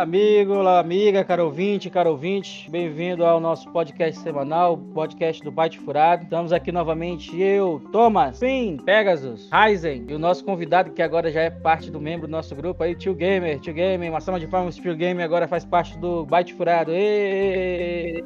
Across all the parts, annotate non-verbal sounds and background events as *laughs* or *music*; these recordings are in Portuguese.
amigo, olá, amiga, caro ouvinte, caro ouvinte. Bem-vindo ao nosso podcast semanal, podcast do Byte Furado. Estamos aqui novamente, eu, Thomas, Sim, Pegasus, Ryzen e o nosso convidado, que agora já é parte do membro do nosso grupo aí, Tio Gamer. Tio Gamer, uma salva de palmas, Tio Gamer agora faz parte do Byte Furado. E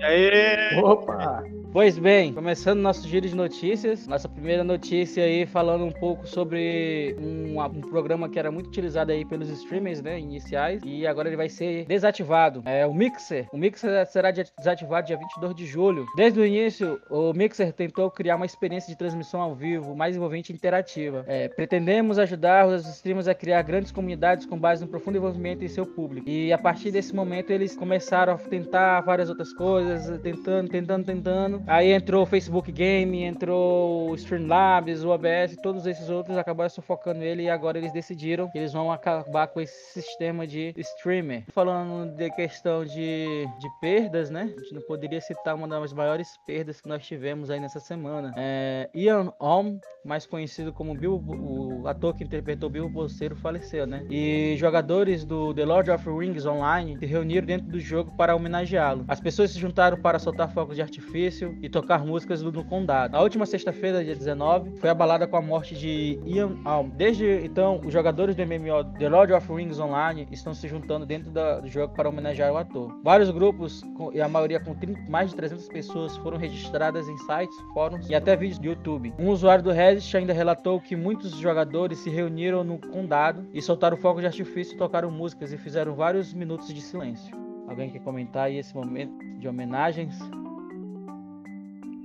aí? Opa! Pois bem, começando nosso giro de notícias, nossa primeira notícia aí falando um pouco sobre um, um, programa que era muito utilizado aí pelos streamers, né, iniciais, e agora ele vai ser desativado. É o Mixer. O Mixer será desativado dia 22 de julho. Desde o início, o Mixer tentou criar uma experiência de transmissão ao vivo mais envolvente e interativa. É, pretendemos ajudar os streamers a criar grandes comunidades com base no profundo envolvimento em seu público. E a partir desse momento eles começaram a tentar várias outras coisas, tentando, tentando, tentando. Aí entrou o Facebook Game, entrou o Streamlabs, o OBS, todos esses outros acabaram sufocando ele e agora eles decidiram que eles vão acabar com esse sistema de streamer. Falando de questão de, de perdas, né? A gente não poderia citar uma das maiores perdas que nós tivemos aí nessa semana. É, Ian Holm, mais conhecido como Bill, o ator que interpretou Bill Bolseiro, faleceu, né? E jogadores do The Lord of Rings Online se reuniram dentro do jogo para homenageá-lo. As pessoas se juntaram para soltar fogos de artifício e tocar músicas do condado. Na última sexta-feira, dia 19, foi abalada com a morte de Ian Alm. Desde então, os jogadores do MMO The Lord of Rings Online estão se juntando dentro do jogo para homenagear o ator. Vários grupos, e a maioria com 30, mais de 300 pessoas, foram registradas em sites, fóruns e até vídeos do YouTube. Um usuário do Reddit ainda relatou que muitos jogadores se reuniram no condado e soltaram fogos de artifício, tocaram músicas e fizeram vários minutos de silêncio. Alguém quer comentar aí esse momento de homenagens?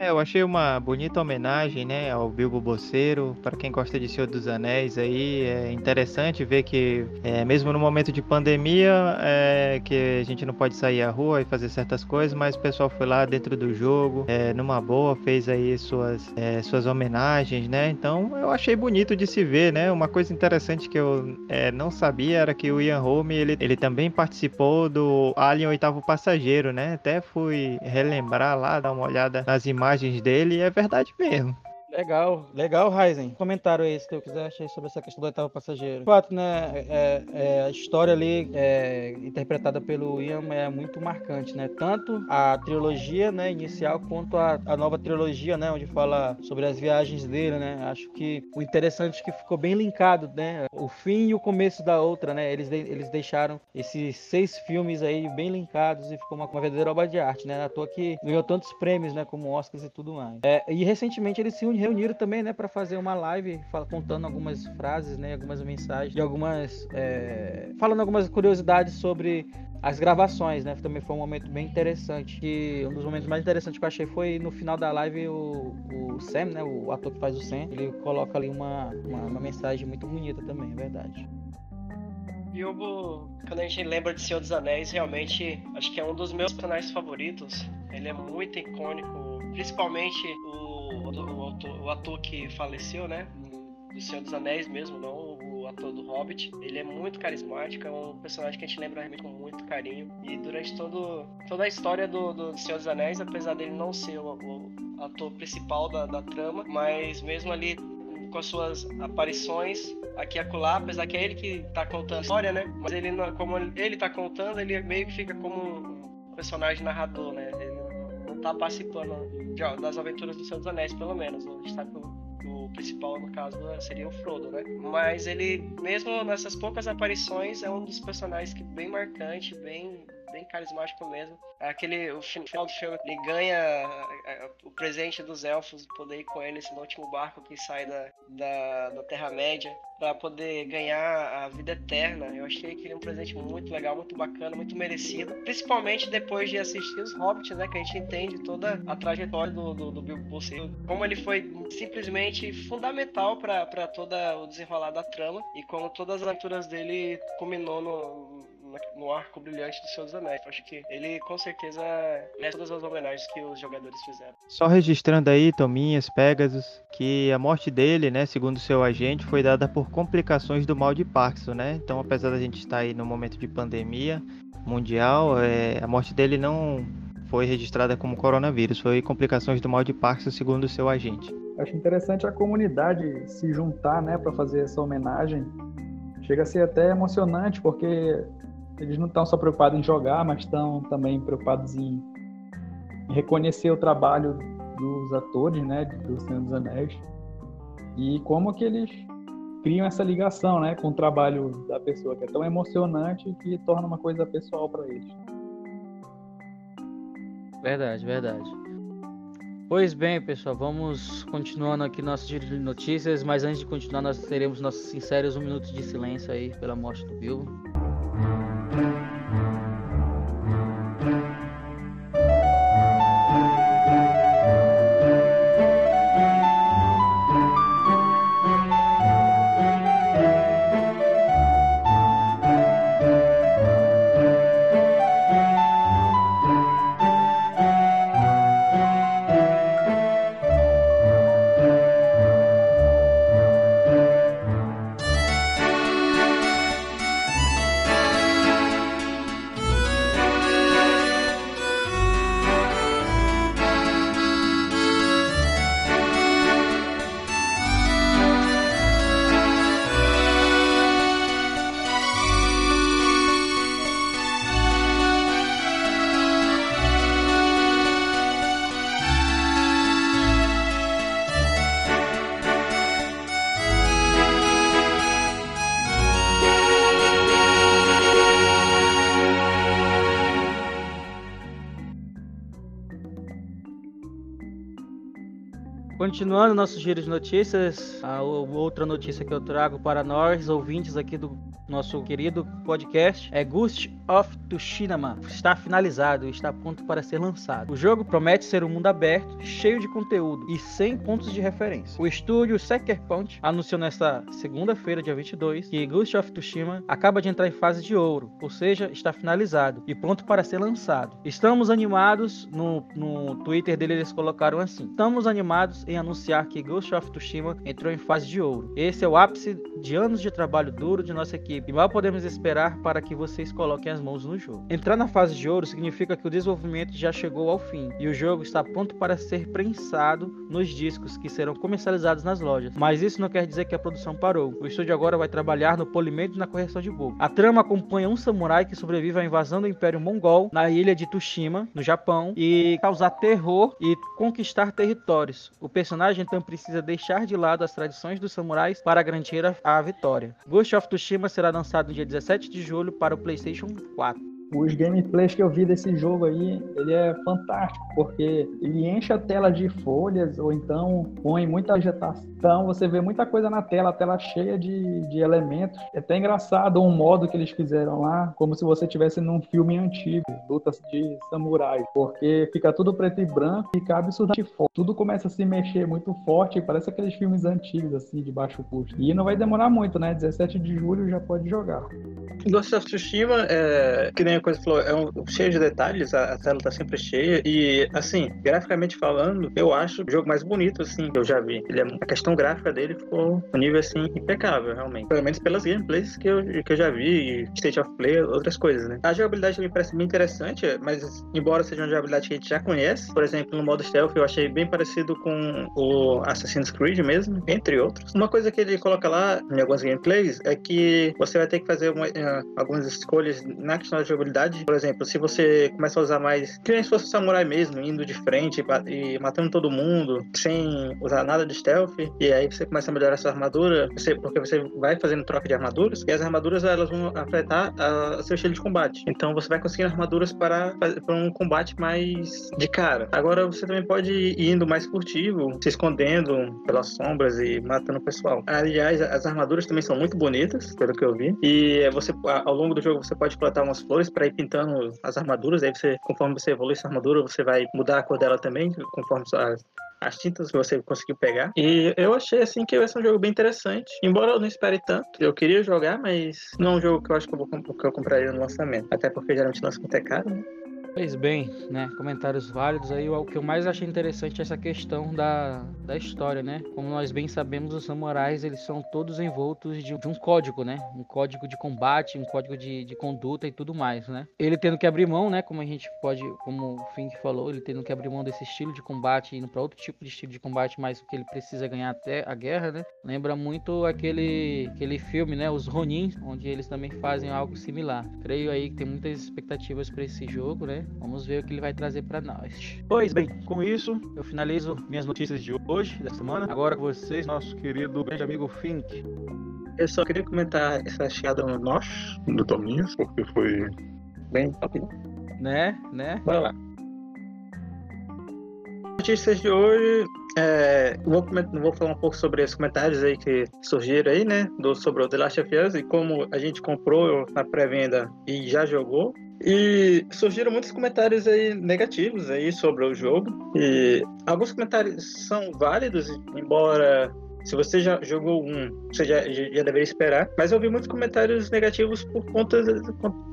É, eu achei uma bonita homenagem, né, ao Bilbo Bolseiro. Para quem gosta de Senhor dos Anéis aí, é interessante ver que, é, mesmo no momento de pandemia, é, que a gente não pode sair à rua e fazer certas coisas, mas o pessoal foi lá dentro do jogo, é, numa boa, fez aí suas, é, suas homenagens, né? Então, eu achei bonito de se ver, né? Uma coisa interessante que eu é, não sabia era que o Ian Holm, ele, ele também participou do Alien Oitavo Passageiro, né? Até fui relembrar lá, dar uma olhada nas imagens imagens dele é verdade mesmo. Legal, legal, Ryzen. Comentário esse que eu quiser achei sobre essa questão do oitavo passageiro. De fato, né, é, é, a história ali é, interpretada pelo Ian é muito marcante, né? Tanto a trilogia, né, inicial, quanto a, a, nova trilogia, né, onde fala sobre as viagens dele, né? Acho que o interessante é que ficou bem linkado, né? O fim e o começo da outra, né? Eles, eles deixaram esses seis filmes aí bem linkados e ficou uma, uma verdadeira obra de arte, né? À toa que ganhou tantos prêmios, né, como Oscars e tudo mais. É, e recentemente eles se reuniram também, né, para fazer uma live contando algumas frases, né, algumas mensagens e algumas é, falando algumas curiosidades sobre as gravações, né? Também foi um momento bem interessante. E um dos momentos mais interessantes que eu achei foi no final da live o, o Sam, né? O ator que faz o Sam, ele coloca ali uma, uma, uma mensagem muito bonita também, é verdade. Bilbo, quando a gente lembra de Senhor dos Anéis, realmente acho que é um dos meus personagens favoritos. Ele é muito icônico, principalmente o o, ator, o ator que faleceu, né? Do Senhor dos Anéis mesmo, não o ator do Hobbit. Ele é muito carismático, é um personagem que a gente lembra realmente com muito carinho. E durante todo, toda a história do, do Senhor dos Anéis, apesar dele não ser o, o ator principal da, da trama, mas mesmo ali com as suas aparições aqui e acolá, apesar que é ele que tá contando a história, né? Mas ele, como ele tá contando, ele meio que fica como um personagem narrador, né? Tá participando de, das aventuras do Senhor dos Anéis, pelo menos. A gente que o, o, principal, no caso, seria o Frodo, né? Mas ele, mesmo nessas poucas aparições, é um dos personagens que bem marcante, bem bem carismático mesmo. É aquele, o final do filme, ele ganha é, é, o presente dos elfos, poder ir com eles no último barco que sai da, da, da Terra-média, para poder ganhar a vida eterna. Eu achei que ele é um presente muito legal, muito bacana, muito merecido. Principalmente depois de assistir os Hobbits, né? Que a gente entende toda a trajetória do, do, do Bilbo Bolseiro. Como ele foi simplesmente fundamental para todo o desenrolar da trama e como todas as aventuras dele culminou no, no arco brilhante do Senhor dos Anéis. Acho que ele com certeza merece todas as homenagens que os jogadores fizeram. Só registrando aí, Tominhas, Pegasus, que a morte dele, né, segundo seu agente, foi dada por complicações do mal de Parkinson, né? Então, apesar da gente estar aí no momento de pandemia mundial, é, a morte dele não foi registrada como coronavírus, foi complicações do mal de Parkinson, segundo seu agente. Acho interessante a comunidade se juntar, né, para fazer essa homenagem. Chega a ser até emocionante, porque eles não estão só preocupados em jogar, mas estão também preocupados em reconhecer o trabalho dos atores, né, do Senhor dos Anéis e como que eles criam essa ligação, né, com o trabalho da pessoa, que é tão emocionante que torna uma coisa pessoal para eles. Verdade, verdade. Pois bem, pessoal, vamos continuando aqui nosso giro de notícias, mas antes de continuar, nós teremos nossos sinceros um minuto de silêncio aí pela morte do Bilbo. Continuando nosso giro de notícias, a outra notícia que eu trago para nós, ouvintes aqui do nosso querido podcast, é Ghost of Tsushima. Está finalizado e está pronto para ser lançado. O jogo promete ser um mundo aberto, cheio de conteúdo e 100 pontos de referência. O estúdio Sucker Punch anunciou nesta segunda-feira, dia 22, que Ghost of Tsushima acaba de entrar em fase de ouro, ou seja, está finalizado e pronto para ser lançado. Estamos animados, no, no Twitter dele eles colocaram assim: Estamos animados em anunciar que Ghost of Tsushima entrou em fase de ouro. Esse é o ápice de anos de trabalho duro de nossa equipe e mal podemos esperar para que vocês coloquem as mãos no jogo. Entrar na fase de ouro significa que o desenvolvimento já chegou ao fim e o jogo está pronto para ser prensado nos discos que serão comercializados nas lojas. Mas isso não quer dizer que a produção parou. O estúdio agora vai trabalhar no polimento e na correção de bug. A trama acompanha um samurai que sobrevive à invasão do Império Mongol na ilha de Tsushima, no Japão, e causar terror e conquistar territórios. O personagem então precisa deixar de lado as tradições dos samurais para garantir a, a vitória. Ghost of Tsushima será lançado no dia 17 de julho para o PlayStation 4 os gameplays que eu vi desse jogo aí, ele é fantástico, porque ele enche a tela de folhas, ou então põe muita vegetação, você vê muita coisa na tela, a tela cheia de, de elementos. É até engraçado um modo que eles fizeram lá, como se você estivesse num filme antigo, lutas de samurai, porque fica tudo preto e branco cabe absurdamente forte. Tudo começa a se mexer muito forte, parece aqueles filmes antigos, assim, de baixo custo. E não vai demorar muito, né? 17 de julho já pode jogar. Ghost of Tsushima, é, que nem a coisa falou, é um, cheio de detalhes, a, a, tela tá sempre cheia. E, assim, graficamente falando, eu acho o jogo mais bonito, assim, que eu já vi. Ele é, a questão gráfica dele ficou um nível, assim, impecável, realmente. Pelo menos pelas gameplays que eu, que eu já vi, State of Play, outras coisas, né? A jogabilidade me parece bem interessante, mas, embora seja uma jogabilidade que a gente já conhece, por exemplo, no modo stealth, eu achei bem parecido com o Assassin's Creed mesmo, entre outros. Uma coisa que ele coloca lá em algumas gameplays é que você vai ter que fazer uma, algumas escolhas na questão da jogabilidade. Por exemplo, se você começa a usar mais, que nem se fosse samurai mesmo, indo de frente e matando todo mundo, sem usar nada de stealth, e aí você começa a melhorar sua armadura, você, porque você vai fazendo troca de armaduras, e as armaduras elas vão afetar a, seu estilo de combate. Então você vai conseguindo armaduras para, para um combate mais de cara. Agora você também pode ir indo mais furtivo, se escondendo pelas sombras e matando o pessoal. Aliás, as armaduras também são muito bonitas, pelo que eu vi, e você ao longo do jogo você pode plantar umas flores para ir pintando as armaduras, aí você, conforme você evolui sua armadura, você vai mudar a cor dela também, conforme as, as tintas que você conseguiu pegar. E eu achei assim que vai ser um jogo bem interessante. Embora eu não espere tanto, eu queria jogar, mas não é um jogo que eu acho que eu, vou, que eu compraria no lançamento. Até porque geralmente lança muito é caro, né? Pois bem, né? Comentários válidos aí. O que eu mais achei interessante é essa questão da, da história, né? Como nós bem sabemos, os samurais eles são todos envoltos de, de um código, né? Um código de combate, um código de, de conduta e tudo mais, né? Ele tendo que abrir mão, né? Como a gente pode, como o Fink falou, ele tendo que abrir mão desse estilo de combate, indo para outro tipo de estilo de combate, mas que ele precisa ganhar até a guerra, né? Lembra muito aquele, aquele filme, né? Os Ronin, onde eles também fazem algo similar. Creio aí que tem muitas expectativas para esse jogo, né? Vamos ver o que ele vai trazer para nós. Pois bem, com isso eu finalizo minhas notícias de hoje, da semana. Agora com vocês, nosso querido grande amigo Fink. Eu só queria comentar essa chegada no nós do Tominhos, porque foi bem top. Né? Né? Bora lá. Notícias de hoje. É, vou, vou falar um pouco sobre os comentários aí que surgiram aí, né? Do, sobre o The Last of Us e como a gente comprou na pré-venda e já jogou. E surgiram muitos comentários aí negativos aí sobre o jogo. E alguns comentários são válidos, embora se você já jogou um, você já, já deveria esperar. Mas eu vi muitos comentários negativos por conta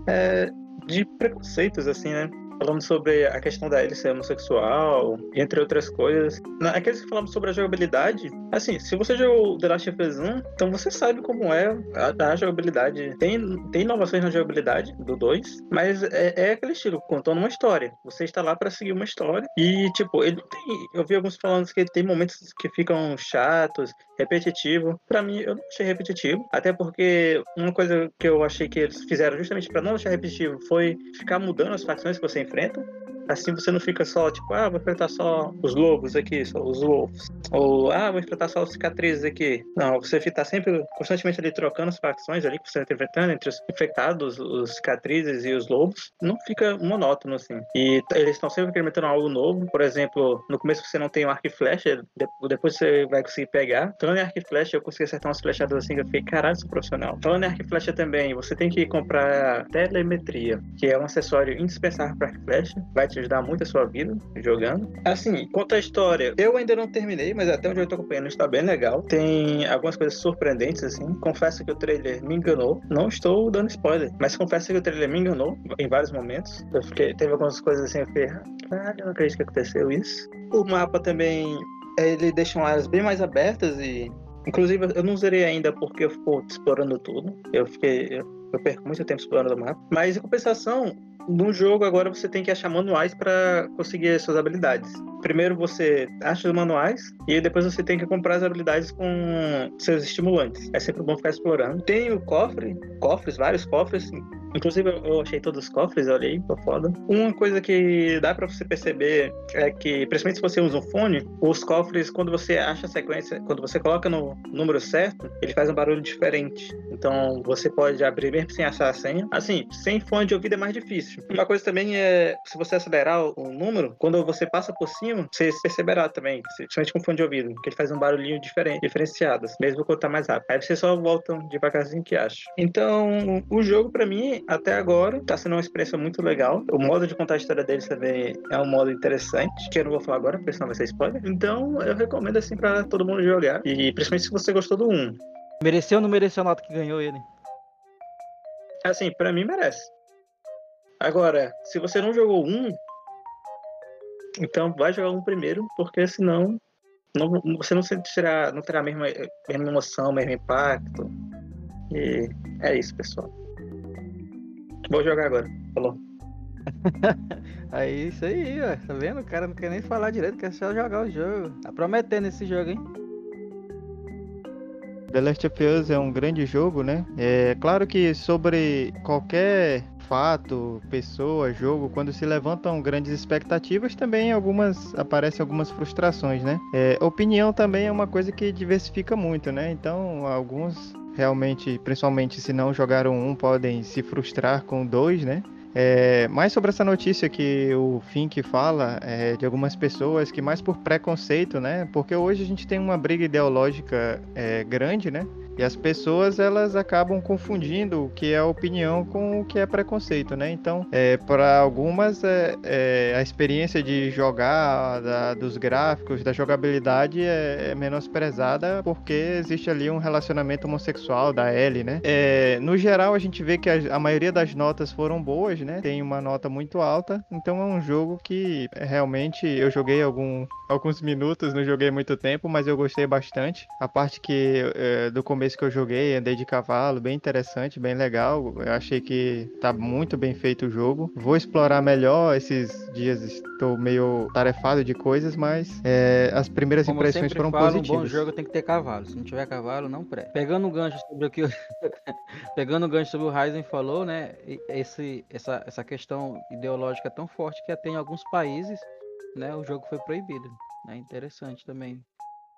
é, de preconceitos, assim, né? Falando sobre a questão da ele ser homossexual, entre outras coisas. Aqueles que falamos sobre a jogabilidade, assim, se você jogou The Last of Us 1, então você sabe como é a, a jogabilidade. Tem, tem inovações na jogabilidade do 2, mas é, é aquele estilo, contando uma história. Você está lá para seguir uma história e, tipo, ele tem. Eu vi alguns falando que tem momentos que ficam chatos, repetitivo. Para mim, eu não achei repetitivo, até porque uma coisa que eu achei que eles fizeram justamente para não achar repetitivo foi ficar mudando as facções que você enfrenta. Assim você não fica só, tipo, ah, vou enfrentar só os lobos aqui, só os wolves. Ou, ah, vou enfrentar só os cicatrizes aqui. Não, você fica sempre constantemente ali trocando as facções ali que você está enfrentando entre os infectados, os cicatrizes e os lobos. Não fica monótono, assim. E eles estão sempre experimentando algo novo. Por exemplo, no começo você não tem um arco e flecha, depois você vai conseguir pegar. Falando em arco e flecha, eu consegui acertar umas flechadas assim eu fiquei, caralho, sou profissional. Falando em arco e flecha também, você tem que comprar telemetria, que é um acessório indispensável para arco e flecha. Vai te ajudar muito a sua vida jogando. Assim, quanto à história, eu ainda não terminei, mas até onde eu tô acompanhando está bem legal. Tem algumas coisas surpreendentes, assim. Confesso que o trailer me enganou. Não estou dando spoiler, mas confesso que o trailer me enganou em vários momentos. Eu fiquei, teve algumas coisas assim, eu fiquei, eu não acredito que aconteceu isso. O mapa também, ele deixa áreas bem mais abertas e Inclusive, eu não zerei ainda porque eu fico explorando tudo. Eu fiquei. Eu perco muito tempo explorando o mapa. Mas, em compensação, no jogo agora você tem que achar manuais para conseguir as suas habilidades. Primeiro você acha os manuais e depois você tem que comprar as habilidades com seus estimulantes. É sempre bom ficar explorando. Tem o cofre, cofres, vários cofres Inclusive, eu achei todos os cofres, olhei, tô foda. Uma coisa que dá pra você perceber é que, principalmente se você usa um fone, os cofres, quando você acha a sequência, quando você coloca no número certo, ele faz um barulho diferente. Então, você pode abrir mesmo sem achar a senha. Assim, sem fone de ouvido é mais difícil. Uma coisa também é, se você acelerar o número, quando você passa por cima, você perceberá também, principalmente com fone de ouvido, que ele faz um barulhinho diferente, diferenciado, mesmo quando tá mais rápido. Aí você só volta devagarzinho que acha. Então, o jogo, para mim, até agora tá sendo uma experiência muito legal. O modo de contar a história deles também é um modo interessante, que eu não vou falar agora, porque senão vai ser spoiler. Então eu recomendo assim para todo mundo jogar. E principalmente se você gostou do 1. Mereceu ou não mereceu a nota que ganhou ele? Assim, para mim merece. Agora, se você não jogou um, então vai jogar um primeiro, porque senão não, você não sentirá, não terá a mesma, a mesma emoção, o mesmo impacto. E é isso, pessoal. Vou jogar agora. Falou. aí, *laughs* isso aí, ó. Tá vendo? O cara não quer nem falar direito, quer só jogar o jogo. Tá prometendo esse jogo, hein? The Last of Us é um grande jogo, né? É claro que sobre qualquer fato, pessoa, jogo, quando se levantam grandes expectativas, também algumas aparecem algumas frustrações, né? É, opinião também é uma coisa que diversifica muito, né? Então, alguns realmente, principalmente se não jogaram um, podem se frustrar com dois, né? É, mais sobre essa notícia que o Fink fala é, de algumas pessoas que mais por preconceito, né? Porque hoje a gente tem uma briga ideológica é, grande, né? E as pessoas elas acabam confundindo o que é opinião com o que é preconceito, né? Então, é, para algumas é, é, a experiência de jogar, da, dos gráficos, da jogabilidade é, é, menosprezada porque existe ali um relacionamento homossexual da Ellie, né? É, no geral, a gente vê que a, a maioria das notas foram boas, né? Tem uma nota muito alta, então é um jogo que realmente eu joguei algum, alguns minutos, não joguei muito tempo, mas eu gostei bastante. A parte que é, do começo que eu joguei, andei de cavalo, bem interessante, bem legal. Eu achei que tá muito bem feito o jogo. Vou explorar melhor. Esses dias estou meio tarefado de coisas, mas é, as primeiras Como impressões foram falo, positivas. Um bom jogo tem que ter cavalo. Se não tiver cavalo, não pré. Pegando um gancho sobre o que *laughs* pegando um gancho sobre o Ryzen falou, né? Esse, essa, essa questão ideológica é tão forte que até em alguns países, né, o jogo foi proibido. É interessante também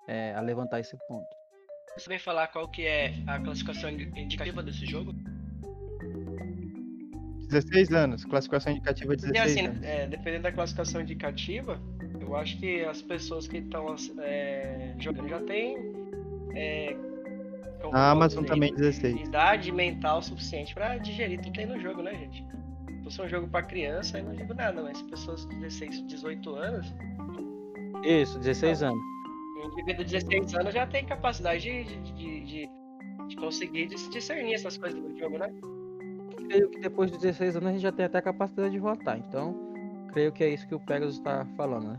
é, a levantar esse ponto. Você vem falar qual que é a classificação indicativa desse jogo? 16 anos, classificação indicativa 16 e assim, anos. É, dependendo da classificação indicativa, eu acho que as pessoas que estão é, jogando já têm é, a Amazon dizer, também 16. Idade mental suficiente para digerir tudo que tem no jogo, né, gente? Se fosse um jogo para criança, eu não digo nada, mas pessoas de 16, 18 anos. Isso, 16 anos. Um indivíduo de 16 anos já tem capacidade de, de, de, de conseguir discernir essas coisas do jogo, né? Creio que depois de 16 anos a gente já tem até a capacidade de votar. Então, creio que é isso que o Pegasus está falando, né?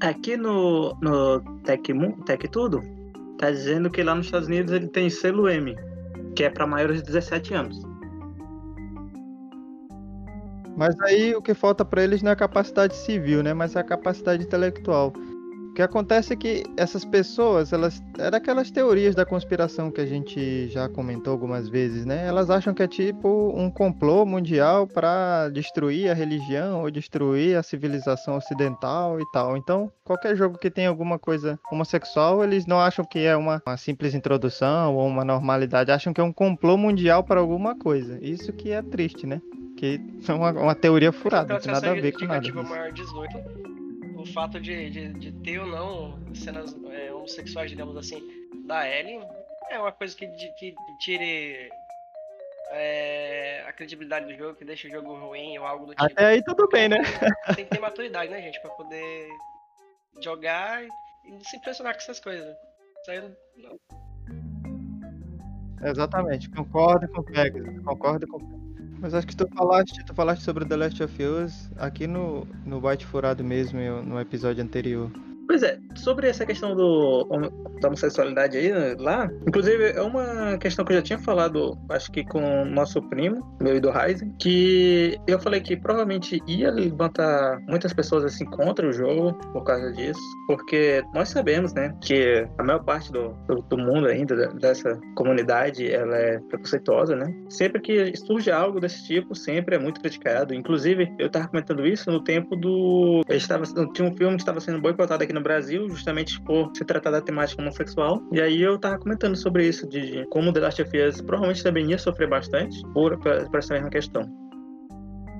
Aqui no, no Tech, Tech Tudo, tá dizendo que lá nos Estados Unidos ele tem selo M, que é para maiores de 17 anos. Mas aí o que falta para eles não é a capacidade civil, né? Mas é a capacidade intelectual que acontece é que essas pessoas, elas. Era aquelas teorias da conspiração que a gente já comentou algumas vezes, né? Elas acham que é tipo um complô mundial para destruir a religião ou destruir a civilização ocidental e tal. Então, qualquer jogo que tenha alguma coisa homossexual, eles não acham que é uma, uma simples introdução ou uma normalidade, acham que é um complô mundial para alguma coisa. Isso que é triste, né? Que é uma, uma teoria furada, não tem nada a ver com nada. Maior 18 o fato de, de, de, ter ou não cenas é, homossexuais, digamos assim, da Ellie é uma coisa que, que tire é, a credibilidade do jogo, que deixa o jogo ruim ou algo do tipo. Até aí tudo bem, né? Tem que ter maturidade, né, gente, pra poder jogar e se impressionar com essas coisas. Isso aí não. Exatamente, concordo com o Pegasus, concordo com o mas acho que tu falaste, tu falaste sobre The Last of Us aqui no, no Byte Furado mesmo, no episódio anterior. Pois é, sobre essa questão do, da homossexualidade aí, né, lá, inclusive é uma questão que eu já tinha falado, acho que com o nosso primo, meu e do Ryzen, que eu falei que provavelmente ia levantar muitas pessoas assim contra o jogo por causa disso, porque nós sabemos, né, que a maior parte do, do, do mundo ainda, dessa comunidade, ela é preconceituosa, né? Sempre que surge algo desse tipo, sempre é muito criticado. Inclusive, eu tava comentando isso no tempo do. Eu estava, tinha um filme que estava sendo boicotado aqui no Brasil, justamente por se tratar da temática homossexual. E aí eu tava comentando sobre isso, de como The Last of Us provavelmente também ia sofrer bastante por, por essa mesma questão.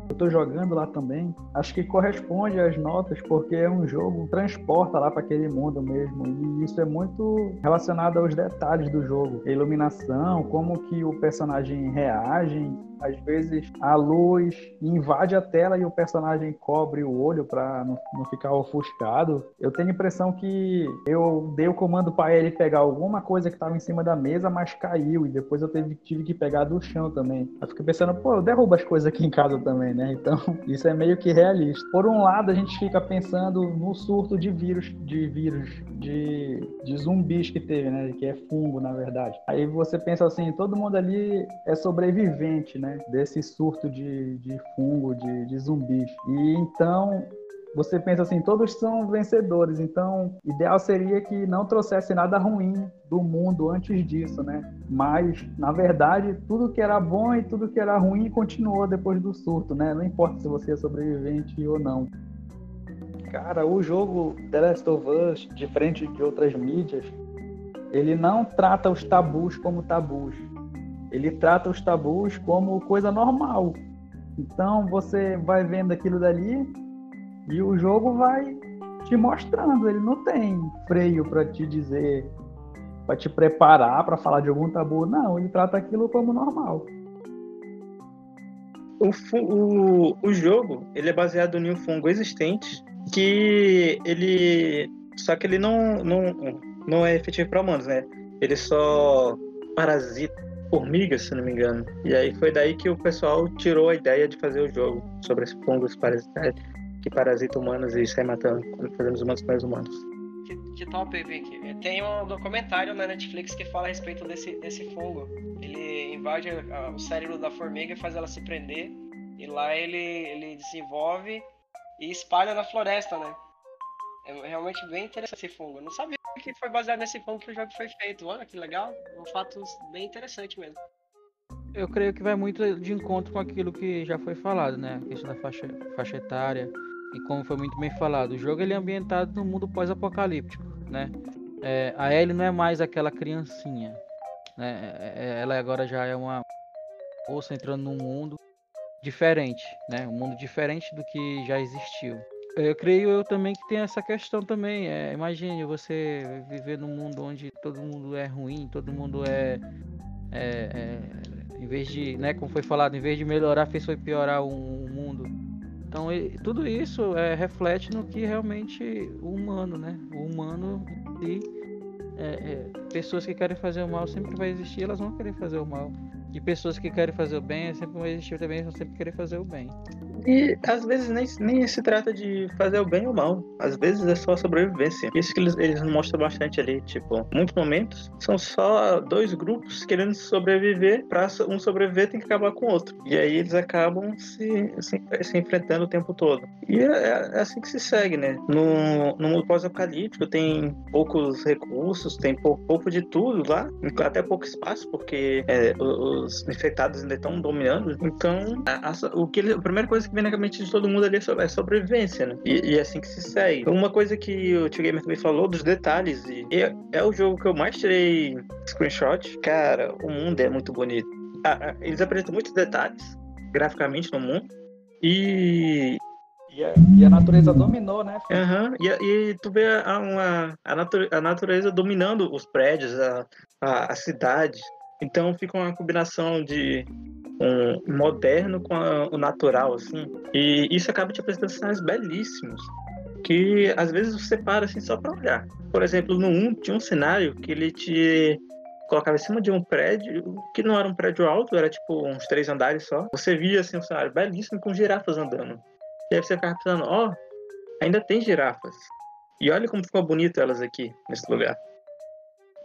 Eu tô jogando lá também. Acho que corresponde às notas, porque é um jogo que transporta lá para aquele mundo mesmo. E isso é muito relacionado aos detalhes do jogo. A iluminação, como que o personagem reage às vezes a luz invade a tela e o personagem cobre o olho para não, não, ficar ofuscado. Eu tenho a impressão que eu dei o comando para ele pegar alguma coisa que estava em cima da mesa, mas caiu e depois eu teve, tive que pegar do chão também. Eu fiquei pensando, pô, eu derrubo as coisas aqui em casa também, né? Então *laughs* isso é meio que realista. Por um lado, a gente fica pensando no surto de vírus, de vírus, de, de zumbis que teve, né? Que é fungo, na verdade. Aí você pensa assim, todo mundo ali é sobrevivente, né? desse surto de, de fungo, de, de zumbis. E então você pensa assim, todos são vencedores, então ideal seria que não trouxesse nada ruim do mundo antes disso, né? Mas, na verdade, tudo que era bom e tudo que era ruim continuou depois do surto, né? Não importa se você é sobrevivente ou não. Cara, o jogo The Last of Us, diferente de outras mídias, ele não trata os tabus como tabus ele trata os tabus como coisa normal. Então você vai vendo aquilo dali e o jogo vai te mostrando. Ele não tem freio para te dizer para te preparar para falar de algum tabu. Não, ele trata aquilo como normal. O, o, o jogo ele é baseado em um fungo existente que ele só que ele não não, não é efetivo para humanos, né? Ele só parasita formigas, se não me engano. E aí foi daí que o pessoal tirou a ideia de fazer o jogo sobre esse fungos parasitários que parasita humanos e sai matando, fazendo os humanos mais humanos. Que, que top, Vic. Tem um documentário na Netflix que fala a respeito desse, desse fungo. Ele invade o cérebro da formiga e faz ela se prender. E lá ele, ele desenvolve e espalha na floresta, né? É realmente bem interessante esse fungo. Eu não sabia que foi baseado nesse fungo que o jogo foi feito. Olha que legal. Um fato bem interessante mesmo. Eu creio que vai muito de encontro com aquilo que já foi falado, né? A questão da faixa, faixa etária, e como foi muito bem falado, o jogo ele é ambientado no mundo pós-apocalíptico, né? É, a Ellie não é mais aquela criancinha, né? É, é, ela agora já é uma moça entrando num mundo diferente, né? Um mundo diferente do que já existiu. Eu creio eu também que tem essa questão também. É, imagine você viver num mundo onde todo mundo é ruim, todo mundo é, é, é em vez de, né, como foi falado, em vez de melhorar, fez foi piorar o, mundo. Então, tudo isso é, reflete no que realmente o humano, né? O humano e é, é, pessoas que querem fazer o mal sempre vai existir, elas vão querer fazer o mal. E pessoas que querem fazer o bem sempre vão existir também, vão sempre querer fazer o bem. E às vezes nem, nem se trata de fazer o bem ou mal. Às vezes é só sobrevivência. Isso que eles, eles mostram bastante ali. Tipo, muitos momentos são só dois grupos querendo sobreviver. Pra um sobreviver tem que acabar com o outro. E aí eles acabam se, se, se enfrentando o tempo todo. E é, é, assim que se segue, né? No, no mundo pós-apocalíptico tem poucos recursos, tem pouco, pouco de tudo lá. Até pouco espaço, porque é, os infectados ainda estão dominando. Então, a, a, o que ele, a primeira coisa que vem na mente de todo mundo ali é, é sobrevivência, né? E, e é assim que se segue. Uma coisa que o Tio Gamer também falou dos detalhes, e é, é o jogo que eu mais tirei screenshot. Cara, o mundo é muito bonito. Ah, ah, eles apresentam muitos detalhes graficamente no mundo. E, e a, e a, natureza dominou, né? Uhum. E, e, tu vê a, uma, a, natureza, a natureza dominando os prédios, a, a, a, cidade. Então fica uma combinação de um moderno com a, o natural, assim. E isso acaba te apresentando cenários belíssimos. Que às vezes você para assim só pra olhar. Por exemplo, no 1 tinha um cenário que ele te colocava em cima de um prédio, que não era um prédio alto, era tipo uns três andares só. Você via assim um cenário belíssimo com girafas andando. E aí você ficava pensando, ó, oh, ainda tem girafas. E olha como ficou bonito elas aqui, nesse lugar.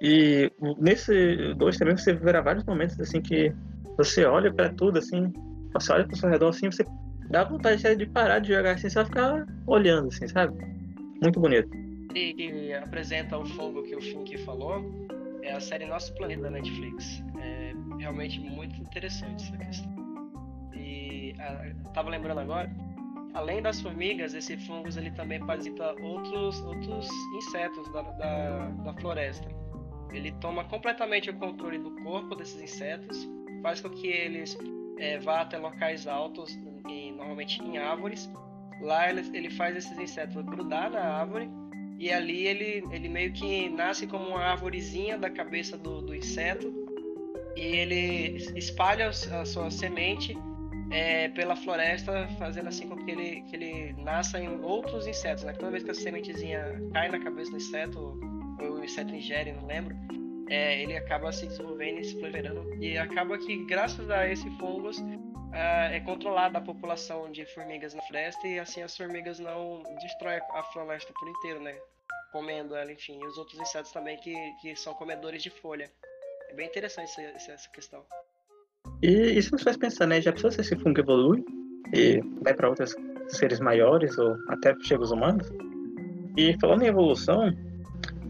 E nesse 2 também você verá vários momentos assim que você olha para tudo assim, você olha pro seu redor assim, você dá vontade de parar de jogar assim, só ficar olhando assim, sabe? Muito bonito. E apresenta o fogo que o Fink falou, é a série Nosso Planeta da Netflix. É realmente muito interessante essa questão. E a, tava lembrando agora, além das formigas, esse fungos ele também parasita outros, outros insetos da, da, da floresta. Ele toma completamente o controle do corpo desses insetos faz com que eles é, vá até locais altos, normalmente em árvores. Lá ele, ele faz esses insetos grudar na árvore e ali ele, ele meio que nasce como uma árvorezinha da cabeça do, do inseto e ele espalha a sua semente é, pela floresta, fazendo assim com que ele, que ele nasça em outros insetos. Né? Toda vez que a sementezinha cai na cabeça do inseto, o inseto ingere, não lembro, é, ele acaba se desenvolvendo e se proliferando. E acaba que, graças a esse fungos, uh, é controlada a população de formigas na floresta e assim as formigas não destroem a floresta por inteiro, né? Comendo ela, enfim. E os outros insetos também que, que são comedores de folha. É bem interessante essa, essa questão. E isso nos faz pensar, né? Já precisa se esse fungo evolui e vai para outros seres maiores ou até chega os humanos? E falando em evolução,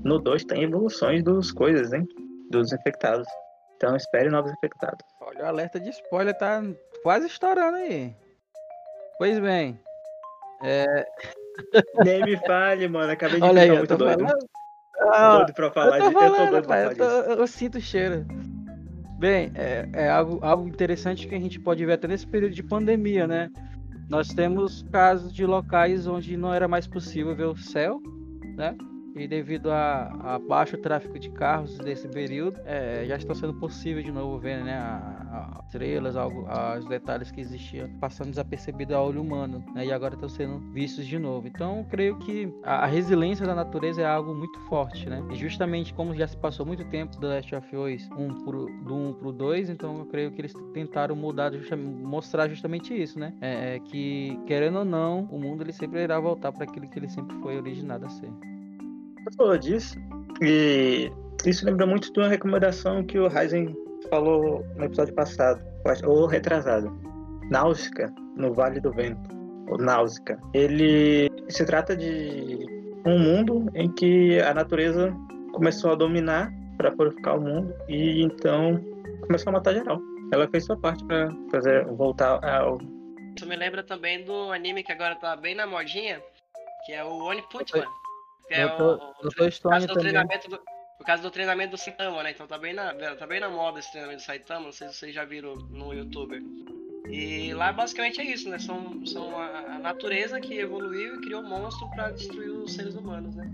no 2 tem evoluções dos coisas, hein? Dos infectados. Então espere novos infectados. Olha, o alerta de spoiler tá quase estourando aí. Pois bem. É... *laughs* Nem me fale, mano. Acabei de Olha ficar aí, muito doido. Falando... Ah, doido pra falar eu de. Falando, eu tô doido pra falar eu, tô, eu sinto o cheiro. Bem, é, é algo, algo interessante que a gente pode ver até nesse período de pandemia, né? Nós temos casos de locais onde não era mais possível ver o céu, né? E devido a, a baixo tráfego de carros desse período, é, já está sendo possível de novo ver né, a, a estrelas, algo, os detalhes que existiam passando desapercebido ao olho humano, né, e agora estão sendo vistos de novo. Então, creio que a, a, resiliência da natureza é algo muito forte, né? E justamente como já se passou muito tempo do Last of Us 1 pro, do 1 pro 2, então eu creio que eles tentaram mudar, mostrar justamente isso, né? É, é, que, querendo ou não, o mundo ele sempre irá voltar para aquilo que ele sempre foi originado a ser. Você falou disso, e isso lembra muito de uma recomendação que o Ryzen falou no episódio passado, ou retrasado. Náusica, no Vale do Vento, ou Náusica. Ele se trata de um mundo em que a natureza começou a dominar para purificar o mundo e então começou a matar geral. Ela fez sua parte para fazer voltar ao. Isso me lembra também do anime que agora tá bem na modinha, que é o One Punch Man. Que é o, o, o caso do treinamento do, por causa do treinamento do Saitama, né? Então tá bem na, tá bem na moda esse treinamento do Saitama, não sei se vocês já viram no YouTube. E lá basicamente é isso, né? São, são a, a natureza que evoluiu e criou monstro para destruir os seres humanos, né?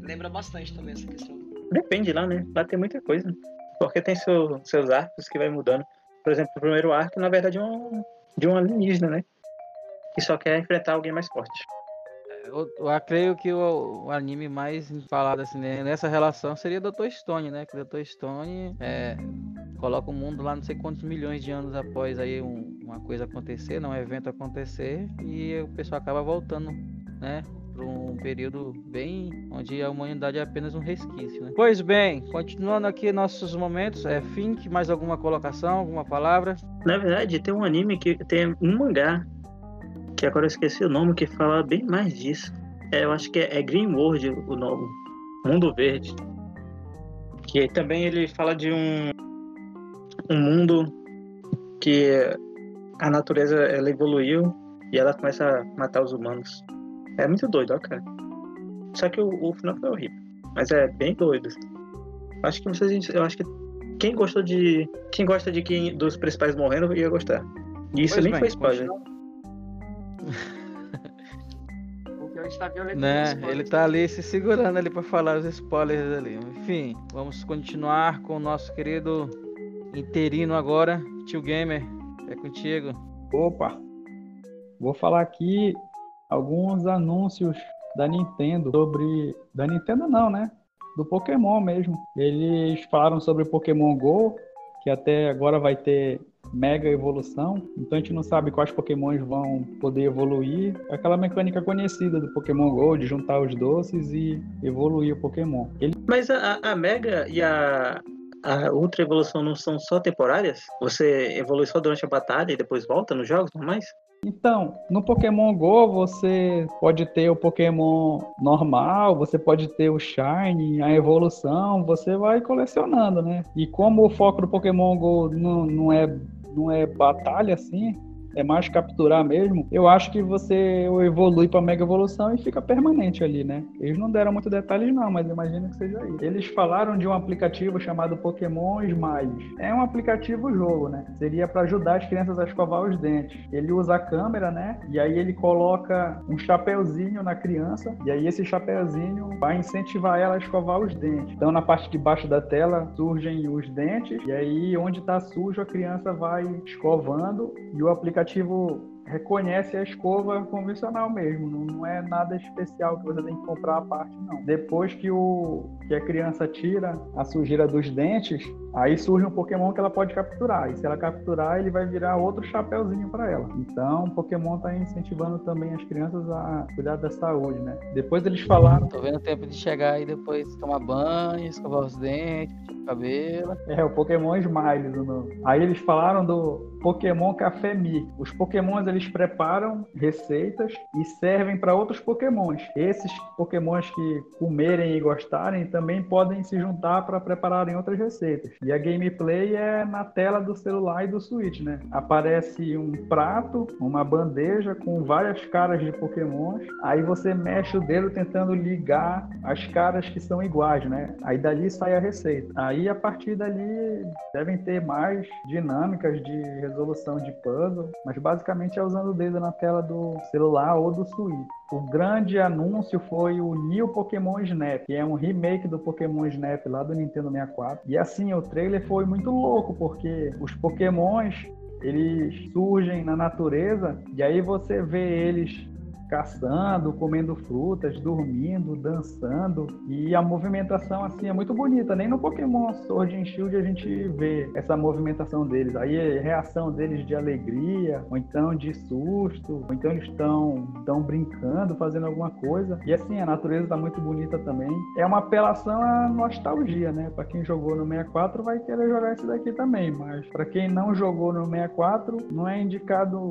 Lembra bastante também essa questão. Depende lá, né? Lá tem muita coisa. Porque tem seu, seus arcos que vai mudando. Por exemplo, o primeiro arco, na verdade, é um, de um alienígena, né? Que só quer enfrentar alguém mais forte. Eu, eu creio que o, o, anime mais falado assim, né, nessa relação seria Dr. Stone, né? Que Dr. Stone é, coloca o mundo lá não sei quantos milhões de anos após aí um, uma coisa acontecer, não, um evento acontecer, e o pessoal acaba voltando, né? Para um período bem onde a humanidade é apenas um resquício. Né? Pois bem, continuando aqui nossos momentos, é Fink, mais alguma colocação, alguma palavra? Na verdade, tem um anime que tem um mangá que agora eu esqueci o nome, que fala bem mais disso. É, eu acho que é, é Green World o nome. Mundo Verde. Que também ele fala de um, um mundo que a natureza ela evoluiu e ela começa a matar os humanos. É muito doido, ó, cara. Só que o, o final foi horrível. Mas é bem doido. Acho que vocês. Eu acho que quem gostou de. Quem gosta de quem dos principais morrendo ia gostar. E isso pois nem bem, foi spoiler. *laughs* Continua tá né? Ele tá ali se segurando ali para falar os spoilers ali. Enfim, vamos continuar com o nosso querido interino agora, Tio Gamer. É contigo. Opa! Vou falar aqui alguns anúncios da Nintendo sobre. Da Nintendo não, né? Do Pokémon mesmo. Eles falaram sobre Pokémon GO, que até agora vai ter mega evolução, então a gente não sabe quais pokémons vão poder evoluir. Aquela mecânica conhecida do Pokémon GO, de juntar os doces e evoluir o Pokémon. Ele... Mas a, a mega e a, a ultra evolução não são só temporárias? Você evolui só durante a batalha e depois volta nos jogos normais? Então, no Pokémon Go você pode ter o Pokémon normal, você pode ter o Shine, a evolução, você vai colecionando, né? E como o foco do Pokémon Go não, não é não é batalha assim, é mais capturar mesmo, eu acho que você evolui para mega evolução e fica permanente ali, né? Eles não deram muito detalhes não, mas imagino que seja isso. Eles falaram de um aplicativo chamado Pokémon Smiles. É um aplicativo jogo, né? Seria para ajudar as crianças a escovar os dentes. Ele usa a câmera, né? E aí ele coloca um chapeuzinho na criança e aí esse chapeuzinho vai incentivar ela a escovar os dentes. Então na parte de baixo da tela surgem os dentes e aí onde está sujo a criança vai escovando e o aplicativo aplicativo reconhece a escova convencional mesmo, não é nada especial que você tem que comprar a parte não. Depois que o que a criança tira a sujeira dos dentes, aí surge um Pokémon que ela pode capturar. E se ela capturar, ele vai virar outro chapéuzinho para ela. Então, o Pokémon está incentivando também as crianças a cuidar da saúde, né? Depois eles falaram. Tô vendo o tempo de chegar e depois tomar banho, escovar os dentes, o cabelo. É, o Pokémon Smiles o nome. Aí eles falaram do Pokémon Café Mi. Os Pokémons eles preparam receitas e servem para outros Pokémons. Esses Pokémons que comerem e gostarem também podem se juntar para prepararem outras receitas. E a gameplay é na tela do celular e do Switch, né? Aparece um prato, uma bandeja com várias caras de Pokémons. Aí você mexe o dedo tentando ligar as caras que são iguais, né? Aí dali sai a receita. Aí a partir dali devem ter mais dinâmicas de resolução de puzzle, mas basicamente é usando o dedo na tela do celular ou do Switch. O grande anúncio foi o New Pokémon Snap, que é um remake do Pokémon Snap lá do Nintendo 64. E assim, o trailer foi muito louco, porque os Pokémons eles surgem na natureza e aí você vê eles caçando, comendo frutas, dormindo, dançando. E a movimentação assim é muito bonita. Nem no Pokémon Sword and Shield a gente vê essa movimentação deles. Aí a é reação deles de alegria, ou então de susto, ou então eles estão estão brincando, fazendo alguma coisa. E assim, a natureza está muito bonita também. É uma apelação à nostalgia, né? Para quem jogou no 64 vai querer jogar esse daqui também, mas para quem não jogou no 64, não é indicado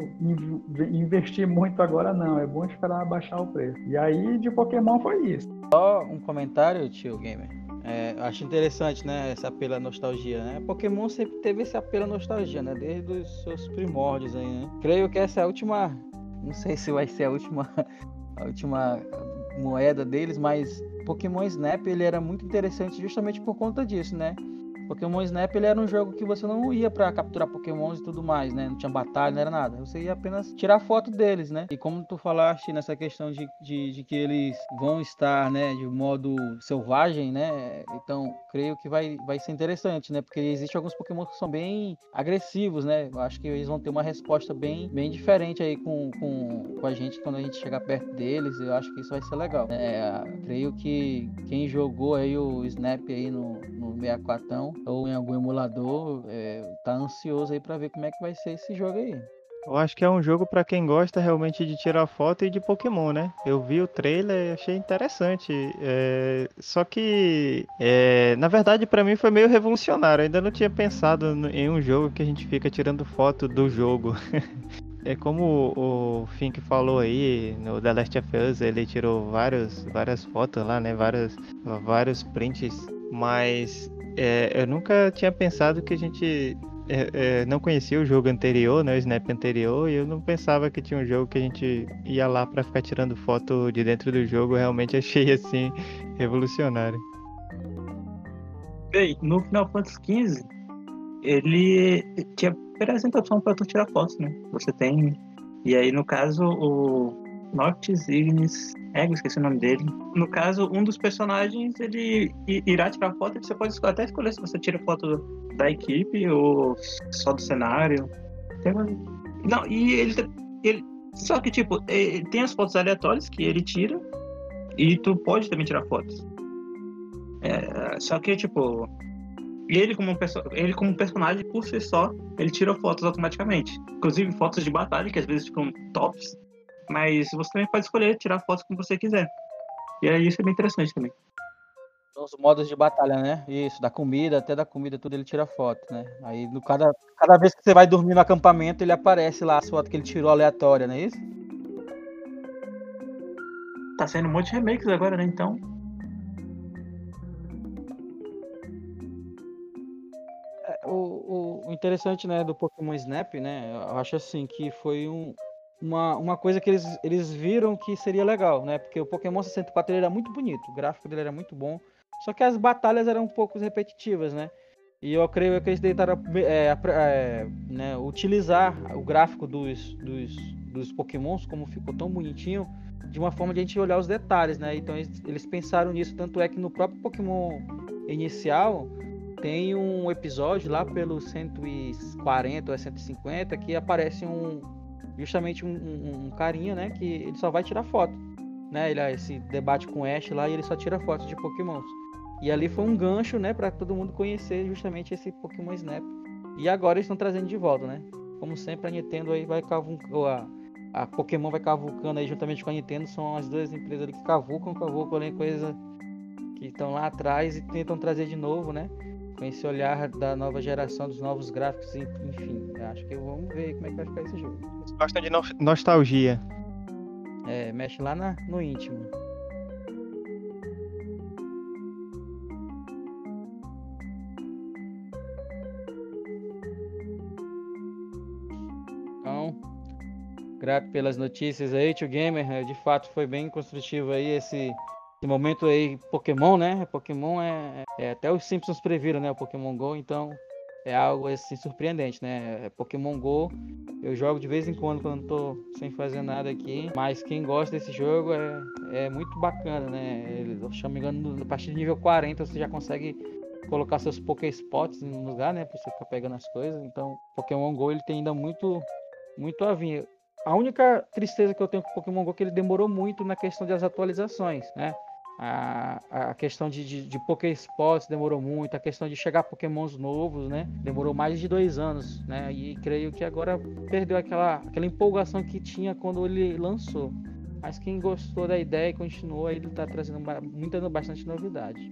investir muito agora não. É bom esperar baixar o preço. E aí de Pokémon foi isso. Só um comentário, tio Gamer. É, acho interessante, né, esse apelo à nostalgia, né? Pokémon sempre teve esse apelo à nostalgia, né? Desde os seus primórdios aí, né? Creio que essa é a última, não sei se vai ser a última, *laughs* a última moeda deles, mas Pokémon Snap ele era muito interessante justamente por conta disso, né? Pokémon Snap ele era um jogo que você não ia para capturar Pokémons e tudo mais, né? Não tinha batalha, não era nada. Você ia apenas tirar foto deles, né? E como tu falaste nessa questão de, de, de que eles vão estar, né, de modo selvagem, né? Então, creio que vai, vai ser interessante, né? Porque existem alguns Pokémon que são bem agressivos, né? Eu acho que eles vão ter uma resposta bem, bem diferente aí com, com, com a gente quando a gente chegar perto deles. Eu acho que isso vai ser legal. É, creio que quem jogou aí o Snap aí no, no 64 ou em algum emulador, é, tá ansioso aí para ver como é que vai ser esse jogo aí. Eu acho que é um jogo para quem gosta realmente de tirar foto e de Pokémon, né? Eu vi o trailer e achei interessante. É... Só que, é... na verdade, para mim foi meio revolucionário. Eu ainda não tinha pensado em um jogo que a gente fica tirando foto do jogo. *laughs* é como o Fink falou aí no The Last of Us, ele tirou vários, várias fotos lá, né? Vários, vários prints, mas é, eu nunca tinha pensado que a gente é, é, não conhecia o jogo anterior, né, o Snap anterior, e eu não pensava que tinha um jogo que a gente ia lá para ficar tirando foto de dentro do jogo. Realmente achei *laughs* assim revolucionário. Bem, no Final Fantasy XV, ele tinha apresentação para tu tirar fotos, né? Você tem. E aí, no caso, o Noctis Ignis Ego, esqueci o nome dele. No caso, um dos personagens, ele irá tirar foto você pode até escolher se você tira foto da equipe ou só do cenário. Não, e ele, ele. Só que, tipo, é, tem as fotos aleatórias que ele tira e tu pode também tirar fotos. É, só que, tipo, ele como, ele como personagem, por si só, ele tira fotos automaticamente. Inclusive fotos de batalha, que às vezes ficam tops mas você também pode escolher tirar fotos como você quiser. E aí isso é bem interessante também. Os modos de batalha, né? Isso, da comida, até da comida, tudo ele tira foto, né? Aí no cada, cada vez que você vai dormir no acampamento, ele aparece lá as fotos que ele tirou aleatória, não é isso? Tá saindo um monte de remakes agora, né? Então. É, o, o, o interessante, né, do Pokémon Snap, né? Eu acho assim que foi um, uma, uma coisa que eles, eles viram que seria legal, né? Porque o Pokémon 64 ele era muito bonito, o gráfico dele era muito bom, só que as batalhas eram um pouco repetitivas, né? E eu creio que eles tentaram é, é, né, utilizar o gráfico dos, dos, dos Pokémons, como ficou tão bonitinho, de uma forma de a gente olhar os detalhes, né? Então eles, eles pensaram nisso, tanto é que no próprio Pokémon inicial tem um episódio lá pelo 140 ou 150 que aparece um, justamente um, um, um, carinha, né? Que ele só vai tirar foto. Né? Ele esse debate com o Ash lá e ele só tira fotos de Pokémons. E ali foi um gancho, né, para todo mundo conhecer justamente esse Pokémon Snap. E agora eles estão trazendo de volta, né? Como sempre a Nintendo aí vai cavucando a, a Pokémon vai cavucando aí juntamente com a Nintendo, são as duas empresas ali que cavucam, cavucam ali coisa que estão lá atrás e tentam trazer de novo, né? Com esse olhar da nova geração, dos novos gráficos, enfim. Acho que vamos ver como é que vai ficar esse jogo. Gosta de no nostalgia. É, mexe lá na, no íntimo. Então, grato pelas notícias aí, tio Gamer. De fato, foi bem construtivo aí esse esse momento aí, Pokémon, né? Pokémon é, é, Até os Simpsons previram, né? O Pokémon Go, então é algo assim surpreendente, né? É Pokémon Go, eu jogo de vez em quando quando tô sem fazer nada aqui, mas quem gosta desse jogo é, é muito bacana, né? Ele, se não me engano, a partir do nível 40 você já consegue colocar seus Pokéspots no lugar, né? Pra você ficar pegando as coisas. Então, Pokémon Go ele tem ainda muito, muito a vir. A única tristeza que eu tenho com o Pokémon Go é que ele demorou muito na questão das atualizações, né? A, questão de, de, de Pokésports demorou muito, a questão de chegar Pokémons novos, né? Demorou mais de dois anos, né? E creio que agora perdeu aquela, aquela empolgação que tinha quando ele lançou. Mas quem gostou da ideia e continuou, ele está trazendo muita, bastante novidade.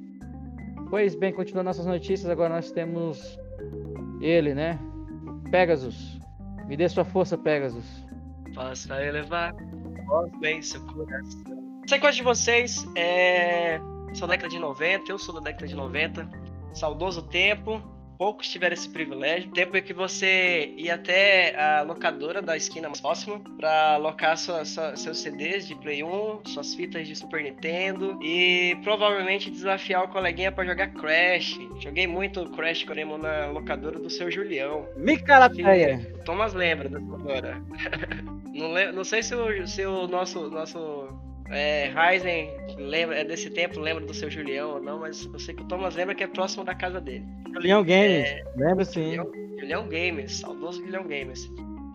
Pois bem, continuando nossas notícias, agora nós temos ele, né? Pegasus. Me dê sua força, Pegasus. Possa elevar bem seu coração sei quantos de vocês é... são da década de 90, eu sou da década de 90, saudoso tempo, poucos tiveram esse privilégio. Tempo em que você ia até a locadora da esquina mais próxima para alocar sua, sua, seus CDs de Play 1, suas fitas de Super Nintendo e provavelmente desafiar o coleguinha para jogar Crash. Joguei muito Crash Coremo na locadora do seu Julião. Micalateia! Thomas lembra dessa locadora. *laughs* não, não sei se o, se o nosso, nosso é, Ryzen lembra, é desse tempo, lembra do seu Julião ou não, mas eu sei que o Thomas lembra que é próximo da casa dele. Julião Games, é, lembra sim. Julião, Julião Games, saudoso Julião Games.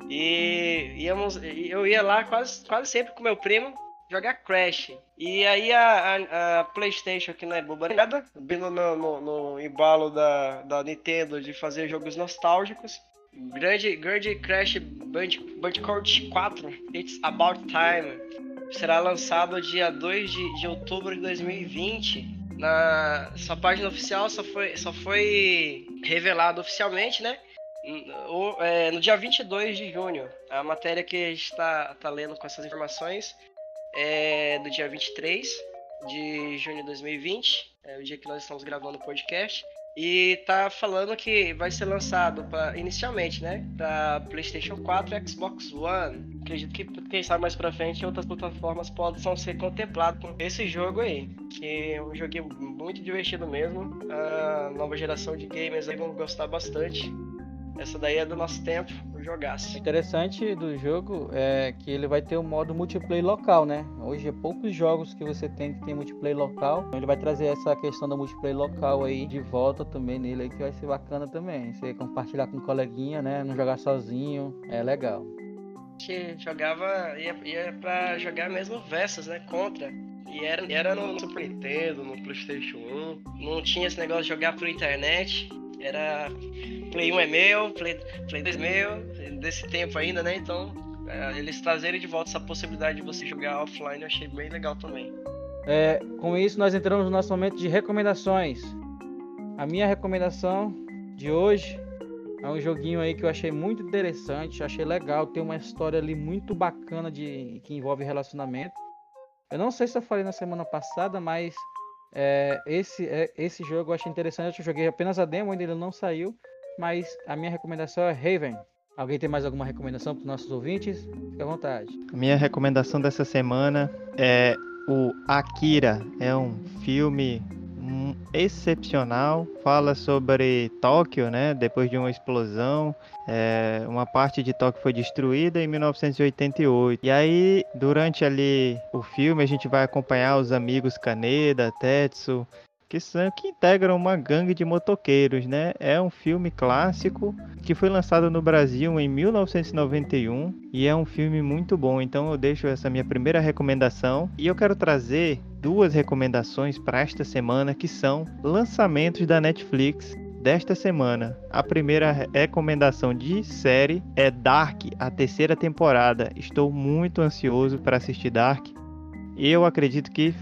E íamos, eu ia lá quase, quase sempre com meu primo jogar Crash. E aí a, a, a PlayStation, que não é boba nada, vindo no, no, no, embalo da, da Nintendo de fazer jogos nostálgicos. Grande, grande Crash Bandicoot 4, It's About Time será lançado dia 2 de, de outubro de 2020. Na sua página oficial só foi, só foi revelado oficialmente, né? O, é, no dia 22 de junho. A matéria que a gente está tá lendo com essas informações é do dia 23 de junho de 2020, é o dia que nós estamos gravando o podcast. E tá falando que vai ser lançado pra, inicialmente, né? Pra PlayStation 4 e Xbox One. Acredito que, quem sabe mais pra frente, outras plataformas possam ser contempladas com esse jogo aí. Que é um joguinho muito divertido mesmo. A nova geração de gamers aí vão gostar bastante. Essa daí é do nosso tempo, o jogaço. O interessante do jogo é que ele vai ter o um modo multiplayer local, né? Hoje é poucos jogos que você tem que tem multiplayer local. Então ele vai trazer essa questão do multiplayer local aí de volta também nele aí, que vai ser bacana também. Você compartilhar com um coleguinha, né? Não jogar sozinho, é legal. A gente jogava, ia, ia pra jogar mesmo versus, né? Contra. E era, era no Super Nintendo, no Playstation 1. Não tinha esse negócio de jogar por internet. Era Play 1 é meu, Play, Play 2 é meu, desse tempo ainda, né? Então, é, eles trazerem de volta essa possibilidade de você jogar offline, eu achei bem legal também. É, com isso, nós entramos no nosso momento de recomendações. A minha recomendação de hoje é um joguinho aí que eu achei muito interessante, achei legal, tem uma história ali muito bacana de que envolve relacionamento. Eu não sei se eu falei na semana passada, mas é, esse, é, esse jogo eu achei interessante. Eu joguei apenas a demo, ainda ele não saiu. Mas a minha recomendação é Raven. Alguém tem mais alguma recomendação para os nossos ouvintes? Fique à vontade. Minha recomendação dessa semana é o Akira. É um filme excepcional. Fala sobre Tóquio, né? Depois de uma explosão, é, uma parte de Tóquio foi destruída em 1988. E aí, durante ali o filme, a gente vai acompanhar os amigos Kaneda, Tetsu, que são que integram uma gangue de motoqueiros, né? É um filme clássico que foi lançado no Brasil em 1991 e é um filme muito bom. Então eu deixo essa minha primeira recomendação e eu quero trazer duas recomendações para esta semana que são lançamentos da Netflix desta semana. A primeira recomendação de série é Dark, a terceira temporada. Estou muito ansioso para assistir Dark. Eu acredito que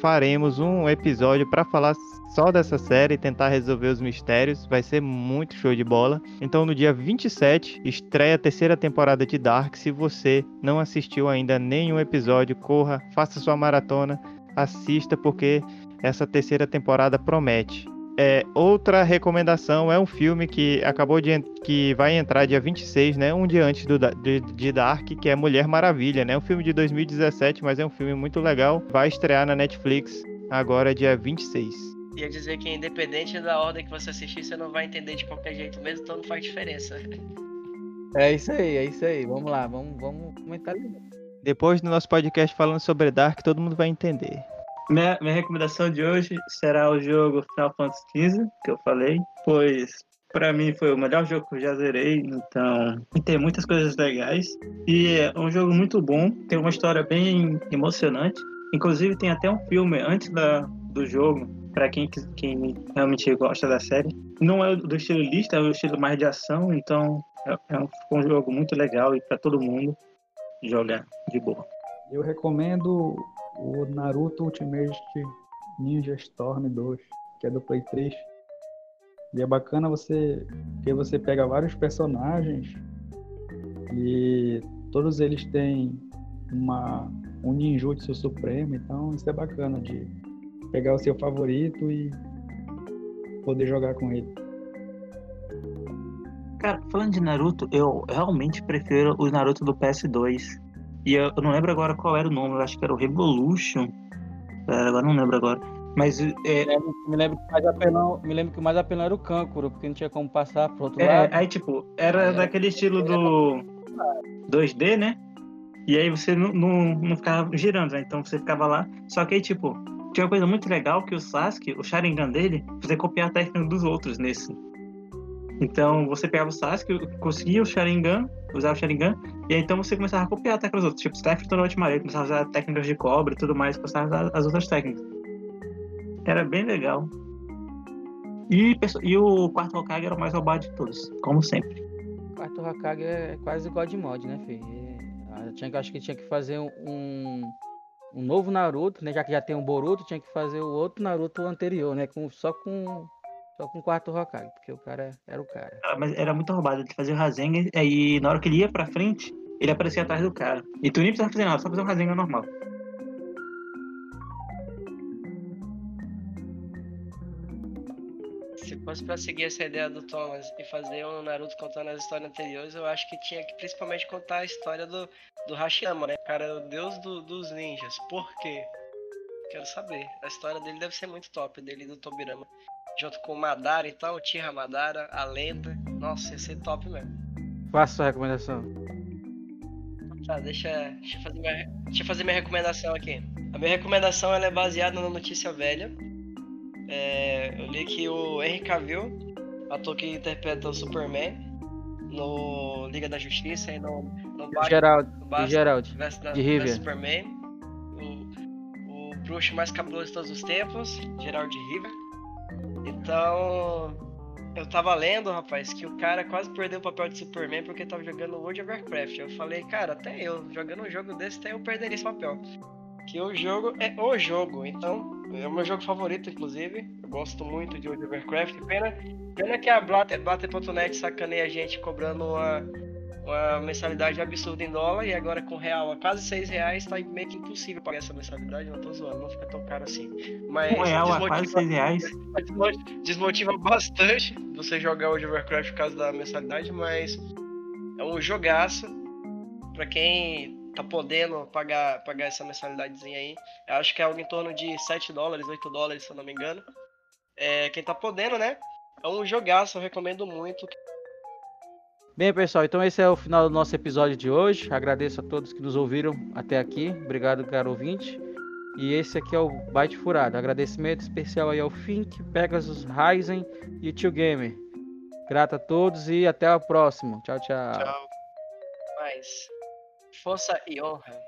faremos um episódio para falar só dessa série e tentar resolver os mistérios. Vai ser muito show de bola. Então, no dia 27, estreia a terceira temporada de Dark. Se você não assistiu ainda nenhum episódio, corra, faça sua maratona, assista, porque essa terceira temporada promete. É, outra recomendação é um filme que acabou de que vai entrar dia 26, né? Um dia antes do, de, de Dark, que é Mulher Maravilha, né? Um filme de 2017, mas é um filme muito legal. Vai estrear na Netflix agora dia 26. ia dizer que independente da ordem que você assistir, você não vai entender de qualquer jeito mesmo, então não faz diferença. É isso aí, é isso aí. Vamos lá, vamos, vamos comentar. Depois do nosso podcast falando sobre Dark, todo mundo vai entender. Minha, minha recomendação de hoje será o jogo Final Fantasy XV, que eu falei, pois para mim foi o melhor jogo que eu já zerei, então tem muitas coisas legais e é um jogo muito bom, tem uma história bem emocionante. Inclusive tem até um filme antes da, do jogo para quem, quem realmente gosta da série. Não é do estilo lista, é o estilo mais de ação, então é, é um, um jogo muito legal e para todo mundo jogar de boa. Eu recomendo o Naruto Ultimate Ninja Storm 2, que é do Play 3. E é bacana você que você pega vários personagens e todos eles têm uma um ninjutsu supremo, então isso é bacana de pegar o seu favorito e poder jogar com ele. Cara, falando de Naruto, eu realmente prefiro os Naruto do PS2. E eu, eu não lembro agora qual era o nome, eu acho que era o Revolution. É, agora não lembro agora. Mas é, me, lembro, me, lembro que mais apelão, me lembro que o mais apelão era o Kankuro, porque não tinha como passar pro outro é, lado. Aí, tipo, era é, daquele estilo do 2D, né? E aí você não, não, não ficava girando, né? Então você ficava lá. Só que aí, tipo, tinha uma coisa muito legal que o Sasuke, o Sharingan dele, você copiar a técnica dos outros nesse. Então você pegava o Sasuke, conseguia o Sharingan, usava o Sharingan, e aí então você começava a copiar a técnica dos outros. Tipo, você estava enfrentando começava a usar técnicas de cobre e tudo mais, começava a usar as outras técnicas. Era bem legal. E, e o quarto Hokage era o mais roubado de todos, como sempre. O quarto Hokage é quase God Mod, né, filho? Eu tinha, acho que tinha que fazer um, um novo Naruto, né? Já que já tem um Boruto, tinha que fazer o outro Naruto anterior, né? Com, só com só com o quarto Hokage, porque o cara era o cara. Ah, mas era muito roubado. Ele fazia o Rasengan, aí na hora que ele ia pra frente, ele aparecia atrás do cara. E tu nem precisava fazer nada, só fazer um Rasengan normal. Se fosse pra seguir essa ideia do Thomas e fazer um Naruto contando as histórias anteriores, eu acho que tinha que principalmente contar a história do, do Hashirama, né? O cara o deus do, dos ninjas. Por quê? Quero saber. A história dele deve ser muito top, dele do Tobirama junto com o Madara e tal, o Tira Madara, a lenda. Nossa, ia ser top mesmo. Faça sua recomendação. Tá, deixa, deixa, eu fazer minha, deixa fazer minha recomendação aqui. A minha recomendação ela é baseada na notícia velha. É, eu li que o Henry Cavill, ator que interpreta o Superman, no Liga da Justiça e no, no Batman, Gerald, no Gerald, de River. Superman, o, o bruxo mais cabuloso de todos os tempos, Gerald River. Então, eu tava lendo, rapaz, que o cara quase perdeu o papel de Superman porque tava jogando World of Warcraft. Eu falei, cara, até eu, jogando um jogo desse, até eu perderia esse papel. Que o jogo é o jogo, então, é o meu jogo favorito, inclusive. Eu gosto muito de World of Warcraft. Pena, pena que a Blatter.net sacaneia a gente cobrando uma uma mensalidade absurda em dólar e agora com real a quase 6 reais tá meio que impossível pagar essa mensalidade, não tô zoando, não fica tão caro assim. Mas um real a quase 6 reais? *laughs* Desmotiva bastante você jogar o Warcraft por causa da mensalidade, mas é um jogaço para quem tá podendo pagar, pagar essa mensalidadezinha aí. Eu acho que é algo em torno de 7 dólares, 8 dólares, se eu não me engano. É, quem tá podendo, né? É um jogaço, eu recomendo muito. Bem, pessoal, então esse é o final do nosso episódio de hoje. Agradeço a todos que nos ouviram até aqui. Obrigado, caro ouvinte. E esse aqui é o Byte Furado. Agradecimento especial aí ao Fink, Pegasus, Ryzen e o Tio Gamer. Grato a todos e até a próxima. Tchau, tchau. Tchau. Mais. Força e honra.